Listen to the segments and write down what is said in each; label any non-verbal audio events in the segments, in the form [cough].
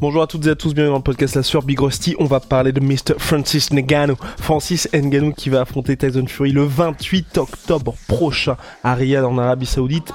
Bonjour à toutes et à tous, bienvenue dans le podcast La Sueur Big Rusty. On va parler de Mr. Francis Ngannou. Francis Ngannou qui va affronter Tyson Fury le 28 octobre prochain à Riyad en Arabie Saoudite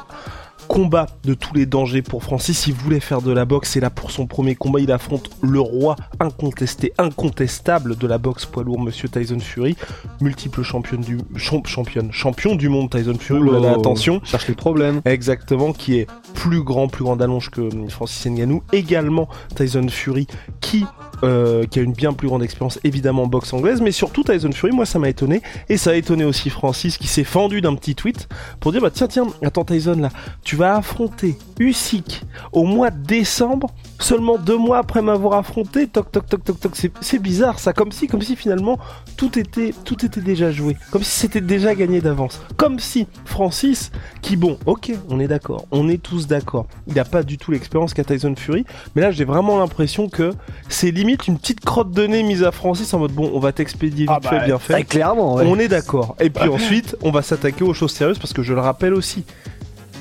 combat de tous les dangers pour Francis. Il voulait faire de la boxe et là pour son premier combat, il affronte le roi incontesté, incontestable de la boxe poids lourd, Monsieur Tyson Fury, multiple championne du championne, champion du monde Tyson Fury. Attention, cherche les problèmes. Exactement, qui est plus grand, plus grand d'allonge que Francis Ngannou. Également Tyson Fury, qui euh, qui a une bien plus grande expérience évidemment en boxe anglaise, mais surtout Tyson Fury, moi ça m'a étonné, et ça a étonné aussi Francis qui s'est fendu d'un petit tweet pour dire bah tiens tiens, attends Tyson là, tu vas affronter Usyk au mois de décembre, seulement deux mois après m'avoir affronté, toc toc toc toc toc, c'est bizarre ça, comme si comme si finalement tout était tout était déjà joué, comme si c'était déjà gagné d'avance, comme si Francis, qui bon, ok, on est d'accord, on est tous d'accord, il n'a pas du tout l'expérience qu'a Tyson Fury, mais là j'ai vraiment l'impression que c'est limite une petite crotte de nez mise à Francis en mode bon, on va t'expédier vite ah fait, bah, bien fait. clairement, On est d'accord. Et puis [laughs] ensuite, on va s'attaquer aux choses sérieuses parce que je le rappelle aussi,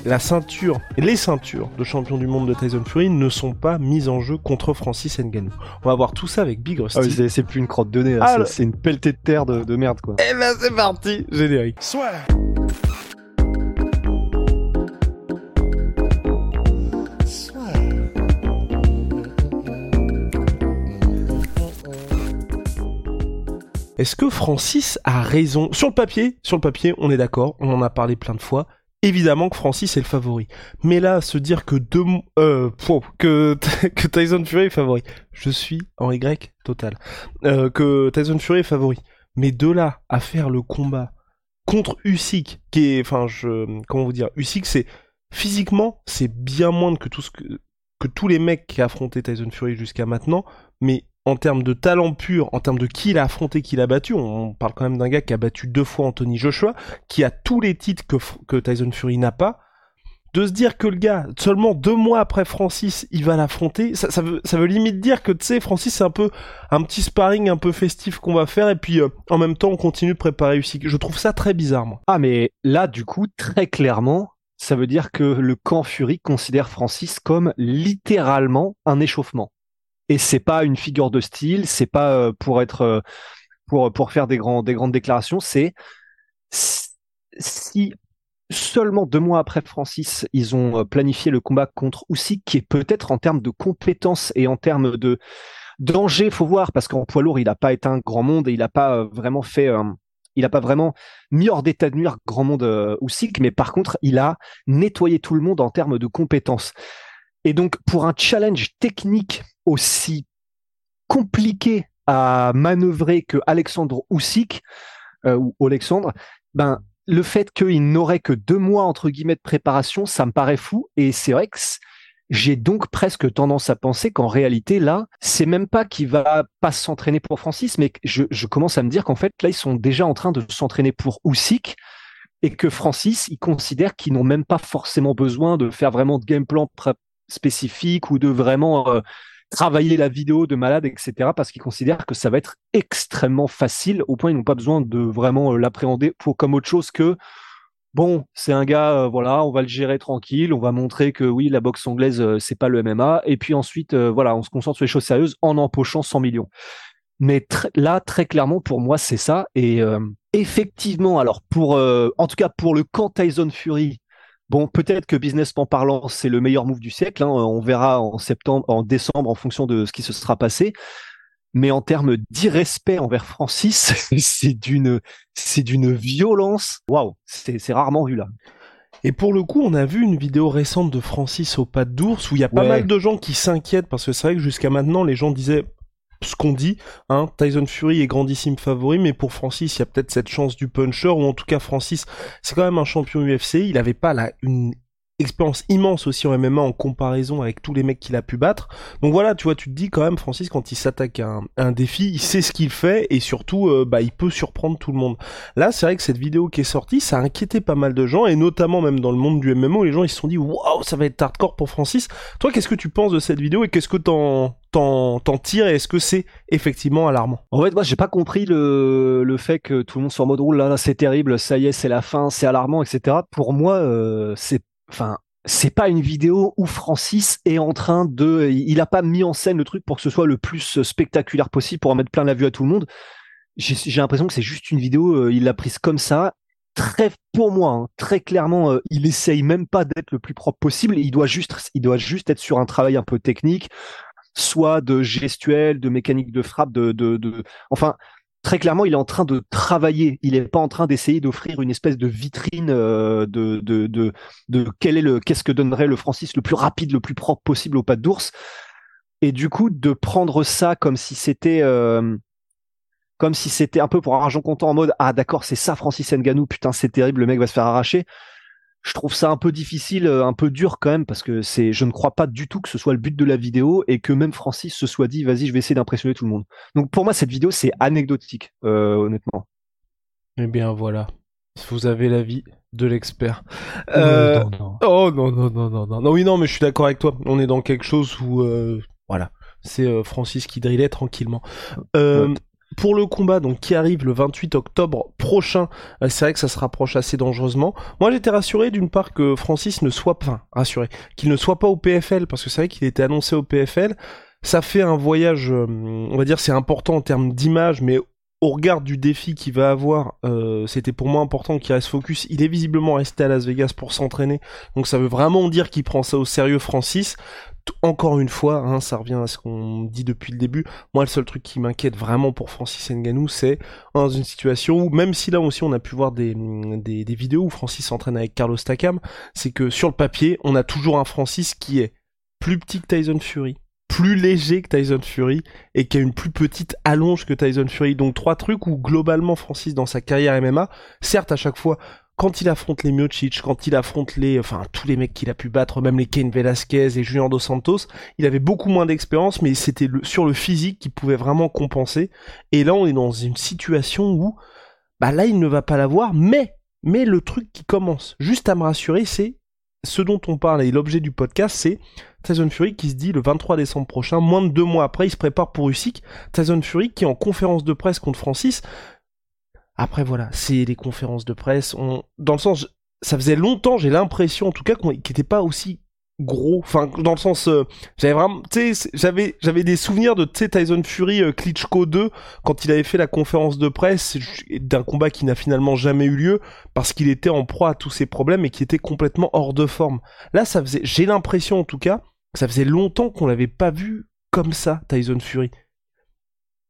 la ceinture, les ceintures de champion du monde de Tyson Fury ne sont pas mises en jeu contre Francis Ngannou. On va voir tout ça avec Big Rusty. Ah c'est plus une crotte de nez, ah, c'est une pelletée de terre de, merde quoi. Eh ben c'est parti, générique. Soit. Est-ce que Francis a raison? Sur le papier, sur le papier, on est d'accord, on en a parlé plein de fois. Évidemment que Francis est le favori. Mais là, se dire que euh, [laughs] que, Tyson Fury est favori. Je suis en Y total. Euh, que Tyson Fury est favori. Mais de là à faire le combat contre Usyk, qui est, enfin, je, comment vous dire, Usyk, c'est physiquement, c'est bien moins que tout ce que tous les mecs qui a affronté Tyson Fury jusqu'à maintenant, mais en termes de talent pur, en termes de qui il a affronté, qui il a battu, on parle quand même d'un gars qui a battu deux fois Anthony Joshua, qui a tous les titres que, que Tyson Fury n'a pas. De se dire que le gars, seulement deux mois après Francis, il va l'affronter, ça, veut, limite dire que, tu sais, Francis, c'est un peu un petit sparring un peu festif qu'on va faire, et puis euh, en même temps, on continue de préparer Usyk. Je trouve ça très bizarre, moi. Ah, mais là, du coup, très clairement, ça veut dire que le camp Fury considère Francis comme littéralement un échauffement et c'est pas une figure de style, c'est pas euh, pour être euh, pour pour faire des grands des grandes déclarations, c'est si seulement deux mois après Francis, ils ont euh, planifié le combat contre Usyk, qui est peut-être en termes de compétences et en termes de danger, faut voir, parce qu'en poids lourd, il n'a pas été un grand monde et il n'a pas vraiment fait, il n'a pas vraiment mis hors d'état de nuire grand monde euh, Usyk, mais par contre, il a nettoyé tout le monde en termes de compétences. Et donc, pour un challenge technique aussi compliqué à manœuvrer que Alexandre Usyk, euh, ou Alexandre, ben, le fait qu'il n'aurait que deux mois, entre guillemets, de préparation, ça me paraît fou. Et c'est vrai que j'ai donc presque tendance à penser qu'en réalité, là, c'est même pas qu'il va pas s'entraîner pour Francis, mais je, commence à me dire qu'en fait, là, ils sont déjà en train de s'entraîner pour Usyk et que Francis, il considère qu'ils n'ont même pas forcément besoin de faire vraiment de game plan spécifique ou de vraiment euh, travailler la vidéo de malade, etc. parce qu'ils considèrent que ça va être extrêmement facile au point ils n'ont pas besoin de vraiment euh, l'appréhender pour comme autre chose que bon, c'est un gars, euh, voilà, on va le gérer tranquille, on va montrer que oui, la boxe anglaise, c'est pas le MMA, et puis ensuite, voilà, on se concentre sur les choses sérieuses en empochant 100 millions. Mais là, très clairement, pour moi, c'est ça. Et effectivement, alors pour, en tout cas pour le camp Tyson Fury, Bon, peut-être que businessment parlant, c'est le meilleur move du siècle. Hein. On verra en septembre, en décembre, en fonction de ce qui se sera passé. Mais en termes d'irrespect envers Francis, [laughs] c'est d'une, c'est d'une violence. Waouh, c'est rarement vu là. Et pour le coup, on a vu une vidéo récente de Francis au pas d'ours où il y a pas mal de gens qui s'inquiètent parce que c'est vrai que jusqu'à maintenant, les gens disaient ce qu'on dit, hein, Tyson Fury est grandissime favori, mais pour Francis, il y a peut-être cette chance du puncher, ou en tout cas Francis, c'est quand même un champion UFC, il n'avait pas la, une expérience immense aussi en MMA en comparaison avec tous les mecs qu'il a pu battre. Donc voilà, tu vois, tu te dis quand même, Francis, quand il s'attaque à, un, défi, il sait ce qu'il fait et surtout, euh, bah, il peut surprendre tout le monde. Là, c'est vrai que cette vidéo qui est sortie, ça a inquiété pas mal de gens et notamment même dans le monde du MMA, les gens ils se sont dit, waouh, ça va être hardcore pour Francis. Toi, qu'est-ce que tu penses de cette vidéo et qu'est-ce que t'en t'en tires et est-ce que c'est effectivement alarmant? En fait, moi, j'ai pas compris le, le fait que tout le monde soit en mode roule là, là c'est terrible, ça y est, c'est la fin, c'est alarmant, etc. Pour moi, euh, c'est enfin c'est pas une vidéo où Francis est en train de, il a pas mis en scène le truc pour que ce soit le plus spectaculaire possible pour en mettre plein la vue à tout le monde. J'ai l'impression que c'est juste une vidéo, euh, il l'a prise comme ça. Très, pour moi, hein, très clairement, euh, il essaye même pas d'être le plus propre possible. Il doit juste, il doit juste être sur un travail un peu technique, soit de gestuel, de mécanique de frappe, de, de, enfin, très clairement, il est en train de travailler. Il n'est pas en train d'essayer d'offrir une espèce de vitrine euh, de, de, de, de, quel est le, qu'est-ce que donnerait le Francis le plus rapide, le plus propre possible au pas d'ours. Et du coup, de prendre ça comme si c'était, euh, comme si c'était un peu pour argent comptant en mode, ah d'accord, c'est ça Francis Nganou, putain, c'est terrible, le mec va se faire arracher je trouve ça un peu difficile, euh, un peu dur quand même, parce que c'est, je ne crois pas du tout que ce soit le but de la vidéo et que même Francis se soit dit, vas-y, je vais essayer d'impressionner tout le monde. Donc pour moi, cette vidéo, c'est anecdotique, euh, honnêtement. Eh bien voilà, vous avez l'avis de l'expert. Euh... Oh non non non non non non oui non mais je suis d'accord avec toi. On est dans quelque chose où euh, voilà, c'est Francis qui drillait tranquillement. Euh, pour le combat donc qui arrive le 28 octobre prochain, euh, c'est vrai que ça se rapproche assez dangereusement. Moi j'étais rassuré d'une part que Francis ne soit pas, rassuré, qu'il ne soit pas au PFL parce que c'est vrai qu'il était annoncé au PFL. Ça fait un voyage, euh, on va dire c'est important en termes d'image, mais au regard du défi qu'il va avoir, euh, c'était pour moi important qu'il reste focus. Il est visiblement resté à Las Vegas pour s'entraîner, donc ça veut vraiment dire qu'il prend ça au sérieux, Francis encore une fois, hein, ça revient à ce qu'on dit depuis le début. Moi, le seul truc qui m'inquiète vraiment pour Francis Nganou, c'est dans une situation où, même si là aussi on a pu voir des, des, des vidéos où Francis s'entraîne avec Carlos Takam, c'est que sur le papier, on a toujours un Francis qui est plus petit que Tyson Fury, plus léger que Tyson Fury et qui a une plus petite allonge que Tyson Fury. Donc trois trucs où globalement Francis dans sa carrière MMA, certes à chaque fois quand il affronte les Miocic, quand il affronte les, enfin tous les mecs qu'il a pu battre, même les Ken Velasquez et Junior Dos Santos, il avait beaucoup moins d'expérience, mais c'était sur le physique qui pouvait vraiment compenser. Et là, on est dans une situation où, bah là, il ne va pas l'avoir, mais, mais le truc qui commence juste à me rassurer, c'est ce dont on parle et l'objet du podcast, c'est Tyson Fury qui se dit le 23 décembre prochain, moins de deux mois après, il se prépare pour Usyk. Tyson Fury qui en conférence de presse contre Francis après voilà, c'est les conférences de presse. Dans le sens, ça faisait longtemps, j'ai l'impression en tout cas, qu'il n'était pas aussi gros. Enfin, dans le sens, euh, j'avais vraiment, tu sais, j'avais, j'avais des souvenirs de, Tyson Fury, euh, Klitschko 2, quand il avait fait la conférence de presse d'un combat qui n'a finalement jamais eu lieu parce qu'il était en proie à tous ses problèmes et qui était complètement hors de forme. Là, ça faisait, j'ai l'impression en tout cas, que ça faisait longtemps qu'on l'avait pas vu comme ça, Tyson Fury.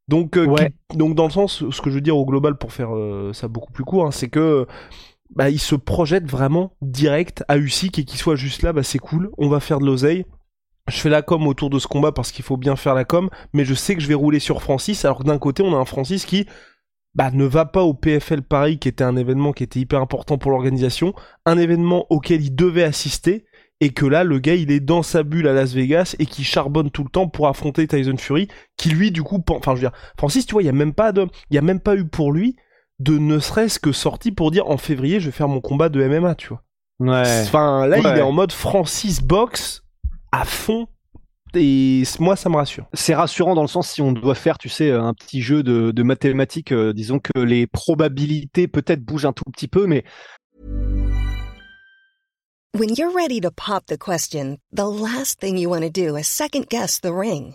Donc, euh, donc dans le sens, ce que je veux dire au global pour faire euh, ça beaucoup plus court, hein, c'est que bah, il se projette vraiment direct à Usyk et qu'il soit juste là, bah c'est cool, on va faire de l'oseille. Je fais la com autour de ce combat parce qu'il faut bien faire la com, mais je sais que je vais rouler sur Francis. Alors que d'un côté, on a un Francis qui bah, ne va pas au PFL Paris, qui était un événement qui était hyper important pour l'organisation, un événement auquel il devait assister, et que là le gars il est dans sa bulle à Las Vegas et qui charbonne tout le temps pour affronter Tyson Fury qui lui du coup enfin je veux dire Francis tu vois il y a même il a même pas eu pour lui de ne serait-ce que sorti pour dire en février je vais faire mon combat de MMA tu vois ouais enfin là il est en mode Francis box à fond et moi ça me rassure. C'est rassurant dans le sens si on doit faire, tu sais, un petit jeu de, de mathématiques, euh, disons que les probabilités peut-être bougent un tout petit peu, mais When you're ready to pop the question, the last thing you want to do is second guess the ring.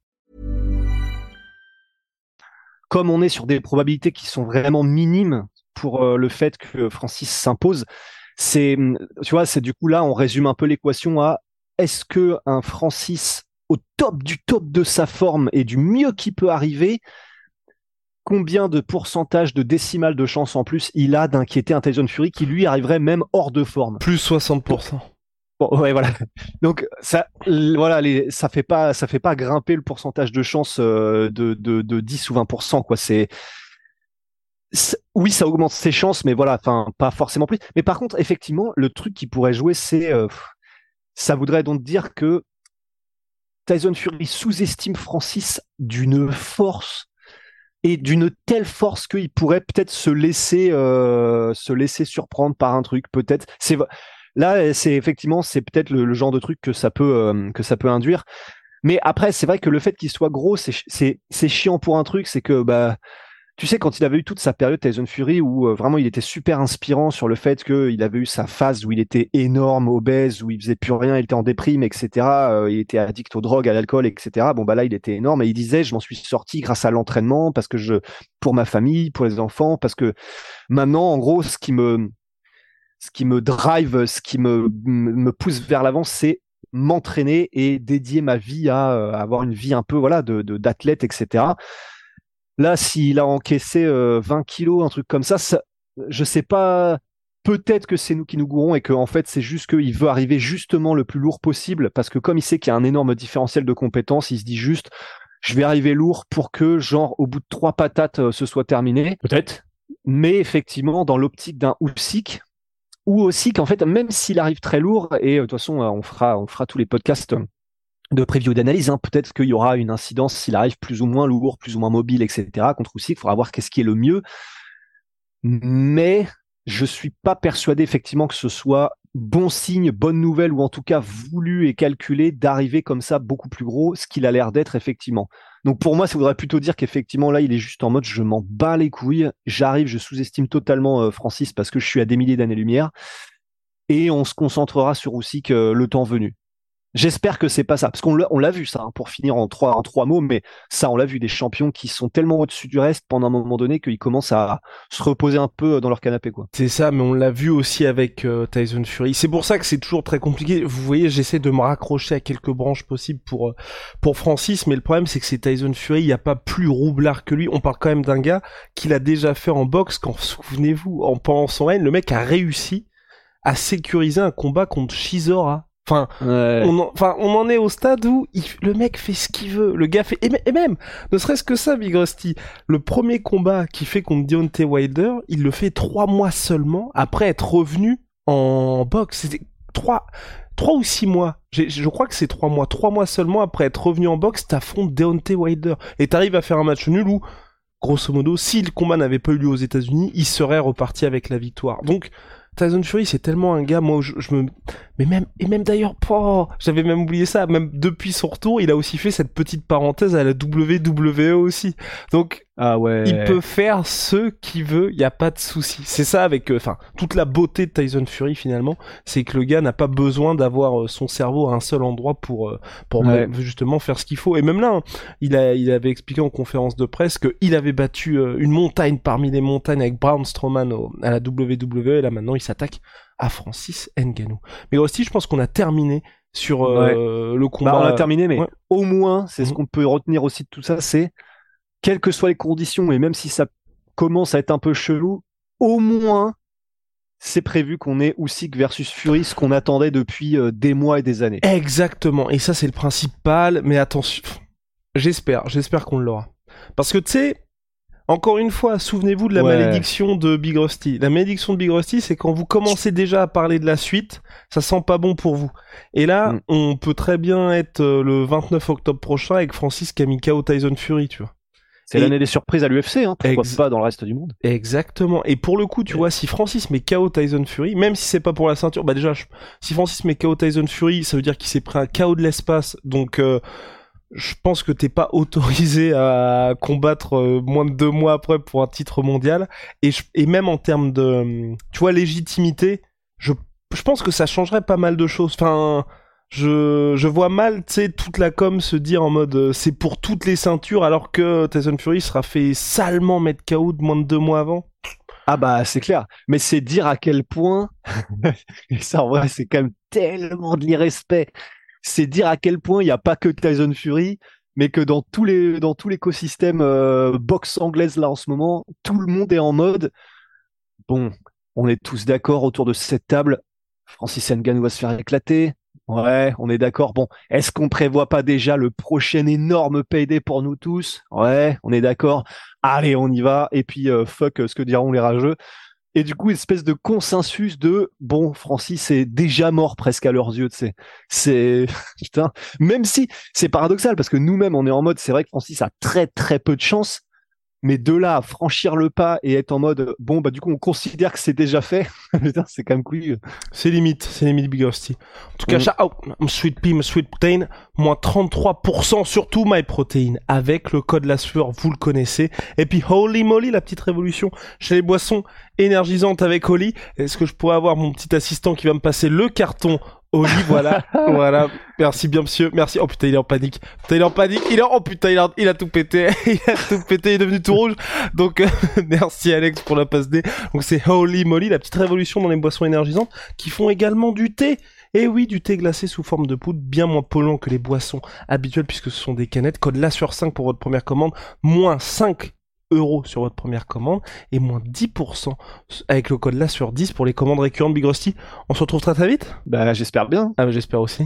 Comme on est sur des probabilités qui sont vraiment minimes pour euh, le fait que Francis s'impose, c'est, tu vois, c'est du coup là, on résume un peu l'équation à est-ce que un Francis au top du top de sa forme et du mieux qu'il peut arriver, combien de pourcentage de décimales de chance en plus il a d'inquiéter un Tyson Fury qui lui arriverait même hors de forme? Plus 60%. Bon, ouais, voilà. Donc ça, voilà, ça fait pas, ça fait pas grimper le pourcentage de chance euh, de, de, de 10 ou 20 quoi. C'est oui, ça augmente ses chances, mais voilà, enfin, pas forcément plus. Mais par contre, effectivement, le truc qui pourrait jouer, c'est, euh, ça voudrait donc dire que Tyson Fury sous-estime Francis d'une force et d'une telle force qu'il pourrait peut-être se laisser euh, se laisser surprendre par un truc peut-être c'est là c'est effectivement c'est peut-être le, genre de truc que ça peut euh, que ça peut induire mais après c'est vrai que le fait qu'il soit gros c'est chiant pour un truc c'est que bah tu sais, quand il avait eu toute sa période Tyson Fury où euh, vraiment il était super inspirant sur le fait qu'il avait eu sa phase où il était énorme, obèse, où il faisait plus rien, il était en déprime, etc. Euh, il était addict aux drogues, à l'alcool, etc. Bon bah là il était énorme et il disait je m'en suis sorti grâce à l'entraînement parce que je pour ma famille, pour les enfants, parce que maintenant en gros ce qui me ce qui me drive, ce qui me me pousse vers l'avant, c'est m'entraîner et dédier ma vie à, euh, avoir une vie un peu voilà de d'athlète, etc. Là, s'il a encaissé 20 euh, kilos, un truc comme ça, ça je sais pas. Peut-être que c'est nous qui nous gourons et qu'en fait c'est juste qu'il veut arriver justement le plus lourd possible parce que comme il sait qu'il y a un énorme différentiel de compétences, il se dit juste je vais arriver lourd pour que genre au bout de trois patates euh, ce soit terminé. Peut-être. Mais effectivement dans l'optique d'un Usyk ou aussi qu'en fait même s'il arrive très lourd et euh, de toute façon on fera on fera tous les podcasts de preview d'analyse. Hein. Peut-être qu'il y aura une incidence s'il arrive plus ou moins lourd, plus ou moins mobile, etc. Contre aussi, il faudra voir qu'est-ce qui est le mieux. Mais je suis pas persuadé effectivement que ce soit bon signe, bonne nouvelle ou en tout cas voulu et calculé d'arriver comme ça beaucoup plus gros, ce qu'il a l'air d'être effectivement. Donc pour moi, ça voudrait plutôt dire qu'effectivement là, il est juste en mode je m'en bats les couilles, j'arrive, je sous-estime totalement euh, Francis parce que je suis à des milliers d'années-lumière et on se concentrera sur aussi que le temps venu. J'espère que c'est pas ça, parce qu'on l'a vu ça, hein, pour finir en trois, en trois mots, mais ça, on l'a vu, des champions qui sont tellement au-dessus du reste pendant un moment donné qu'ils commencent à se reposer un peu dans leur canapé, quoi. C'est ça, mais on l'a vu aussi avec euh, Tyson Fury. C'est pour ça que c'est toujours très compliqué. Vous voyez, j'essaie de me raccrocher à quelques branches possibles pour euh, Francis, mais le problème c'est que c'est Tyson Fury, il n'y a pas plus roublard que lui. On parle quand même d'un gars qui l'a déjà fait en boxe, quand souvenez-vous, en pendant son règne, le mec a réussi à sécuriser un combat contre Shizora Enfin, on en, enfin, on en est au stade où le mec fait ce qu'il veut. Le gars fait et, même, ne serait-ce que ça, Big Rusty. Le premier combat qu'il fait contre Deontay Wilder, il le fait trois mois seulement après être revenu en boxe. C'était trois, trois ou six mois. Je crois que c'est trois mois. Trois mois seulement après être revenu en boxe, t'affrontes Deontay Wilder et t'arrives à faire un match nul où, grosso modo, si le combat n'avait pas eu lieu aux États-Unis, il serait reparti avec la victoire. Donc Tyson Fury, c'est tellement un gars, moi, je, je me, mais même, et même d'ailleurs, oh, j'avais même oublié ça, même depuis son retour, il a aussi fait cette petite parenthèse à la WWE aussi. Donc, ah ouais. Il peut faire ce qu'il veut, il n'y a pas de souci. C'est ça avec, euh, enfin, toute la beauté de Tyson Fury finalement, c'est que le gars n'a pas besoin d'avoir euh, son cerveau à un seul endroit pour, euh, pour justement faire ce qu'il faut. Et même là, hein, il a, il avait expliqué en conférence de presse qu'il avait battu une montagne parmi les montagnes avec Braun Strowman à la WWE. Et là maintenant, il s'attaque à Francis Ngannou. Mais aussi, je pense qu'on a terminé sur le combat. Bah, on a terminé, mais au moins, c'est ce mhm. qu'on peut retenir aussi de tout ça, c'est quelles que soient les conditions, et même si ça commence à être un peu chelou, au moins, c'est prévu qu'on ait Usyk versus Fury, ce qu'on attendait depuis euh, des mois et des années. Exactement, et ça c'est le principal, mais attention, j'espère, j'espère qu'on l'aura. Parce que tu sais, encore une fois, souvenez-vous de la malédiction de Big Rusty. La malédiction de Big Rusty, c'est quand vous commencez déjà à parler de la suite, ça sent pas bon pour vous. Et là, mm. on peut très bien être euh, le 29 octobre prochain avec Francis Kamika au Tyson Fury, tu vois. C'est l'année des surprises à l'UFC, hein, pourquoi pas dans le reste du monde Exactement. Et pour le coup, tu vois, si Francis met KO Tyson Fury, même si c'est pas pour la ceinture, bah déjà, si Francis met KO Tyson Fury, ça veut dire qu'il s'est pris un KO de l'espace, donc euh, je pense que t'es pas [laughs] autorisé à combattre euh, moins de deux mois après pour un titre mondial. Et, même en termes de, tu vois, légitimité, je, je pense que ça changerait pas mal de choses. Enfin, je, je vois mal, tu sais, toute la com se dire en mode euh, c'est pour toutes les ceintures alors que Tyson Fury sera fait salement mettre KO de moins de deux mois avant. Ah bah c'est clair, mais c'est dire à quel point, [laughs] et ça en vrai c'est quand même tellement de l'irrespect, c'est dire à quel point il n'y a pas que Tyson Fury, mais que dans tous les dans tout l'écosystème euh, boxe anglaise là en ce moment, tout le monde est en mode bon, on est tous d'accord autour de cette table. Francis Ngannou va se faire éclater. Ouais, on est d'accord. Bon, est-ce qu'on prévoit pas déjà le prochain énorme payday pour nous tous? Ouais, on est d'accord. Allez, on y va. Et puis euh, fuck ce que diront les rageux. Et du coup, une espèce de consensus de bon, Francis est déjà mort presque à leurs yeux, tu sais. C'est [laughs] putain, même si c'est paradoxal parce que nous-mêmes on est en mode, c'est vrai que Francis a très très peu de chance, mais de là à franchir le pas et être en mode bon bah du coup on considère que c'est déjà fait, [laughs] c'est quand même cool. C'est limite, c'est limite Big. En tout cas, mm. oh, sweet pea, sweet protein, moins 33% sur tout my protein avec le code la sueur, vous le connaissez. Et puis holy moly, la petite révolution chez les boissons énergisantes avec Oli. Est-ce que je pourrais avoir mon petit assistant qui va me passer le carton Oli, voilà, [laughs] voilà. Merci bien, monsieur. Merci. Oh putain, il est en panique. Putain, il est en panique. Il est, oh putain, il a, il a tout pété. [laughs] il a tout pété. Il est devenu tout rouge. Donc, euh, [laughs] merci Alex pour la passe D. Donc, c'est Holy Moly, la petite révolution dans les boissons énergisantes qui font également du thé. Et oui, du thé glacé sous forme de poudre, bien moins polluant que les boissons habituelles puisque ce sont des canettes. Code là sur 5 pour votre première commande, moins 5 euros sur votre première commande et moins 10% avec le code là sur 10 pour les commandes récurrentes Big Rusty. On se retrouve très très vite? Bah j'espère bien. Ah bah j'espère aussi.